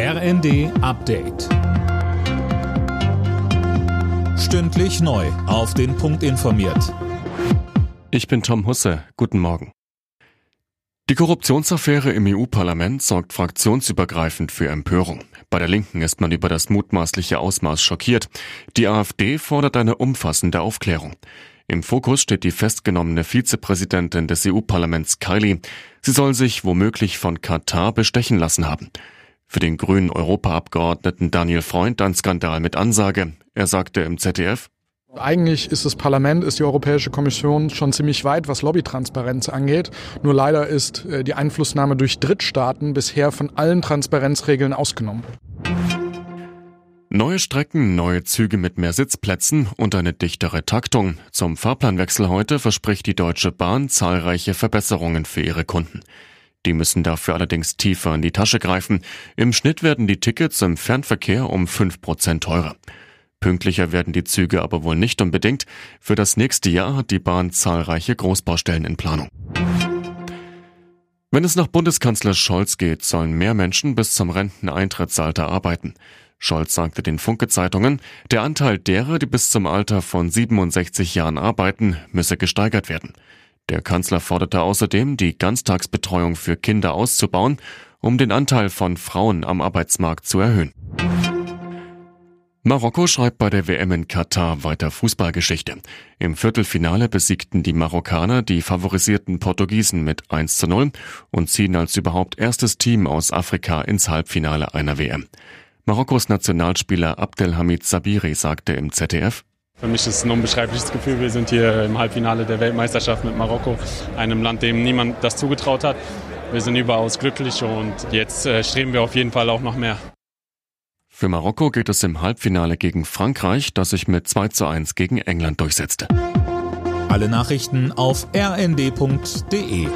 RND Update. Stündlich neu. Auf den Punkt informiert. Ich bin Tom Husse. Guten Morgen. Die Korruptionsaffäre im EU-Parlament sorgt fraktionsübergreifend für Empörung. Bei der Linken ist man über das mutmaßliche Ausmaß schockiert. Die AfD fordert eine umfassende Aufklärung. Im Fokus steht die festgenommene Vizepräsidentin des EU-Parlaments Kylie. Sie soll sich womöglich von Katar bestechen lassen haben. Für den grünen Europaabgeordneten Daniel Freund ein Skandal mit Ansage. Er sagte im ZDF, eigentlich ist das Parlament, ist die Europäische Kommission schon ziemlich weit, was Lobbytransparenz angeht. Nur leider ist äh, die Einflussnahme durch Drittstaaten bisher von allen Transparenzregeln ausgenommen. Neue Strecken, neue Züge mit mehr Sitzplätzen und eine dichtere Taktung. Zum Fahrplanwechsel heute verspricht die Deutsche Bahn zahlreiche Verbesserungen für ihre Kunden. Die müssen dafür allerdings tiefer in die Tasche greifen. Im Schnitt werden die Tickets im Fernverkehr um 5% teurer. Pünktlicher werden die Züge aber wohl nicht unbedingt. Für das nächste Jahr hat die Bahn zahlreiche Großbaustellen in Planung. Wenn es nach Bundeskanzler Scholz geht, sollen mehr Menschen bis zum Renteneintrittsalter arbeiten. Scholz sagte den Funke-Zeitungen, der Anteil derer, die bis zum Alter von 67 Jahren arbeiten, müsse gesteigert werden. Der Kanzler forderte außerdem, die Ganztagsbetreuung für Kinder auszubauen, um den Anteil von Frauen am Arbeitsmarkt zu erhöhen. Marokko schreibt bei der WM in Katar weiter Fußballgeschichte. Im Viertelfinale besiegten die Marokkaner die favorisierten Portugiesen mit 1 zu 0 und ziehen als überhaupt erstes Team aus Afrika ins Halbfinale einer WM. Marokkos Nationalspieler Abdelhamid Sabiri sagte im ZDF, für mich ist es ein unbeschreibliches Gefühl. Wir sind hier im Halbfinale der Weltmeisterschaft mit Marokko, einem Land, dem niemand das zugetraut hat. Wir sind überaus glücklich und jetzt äh, streben wir auf jeden Fall auch noch mehr. Für Marokko geht es im Halbfinale gegen Frankreich, das sich mit 2 zu 1 gegen England durchsetzte. Alle Nachrichten auf rnd.de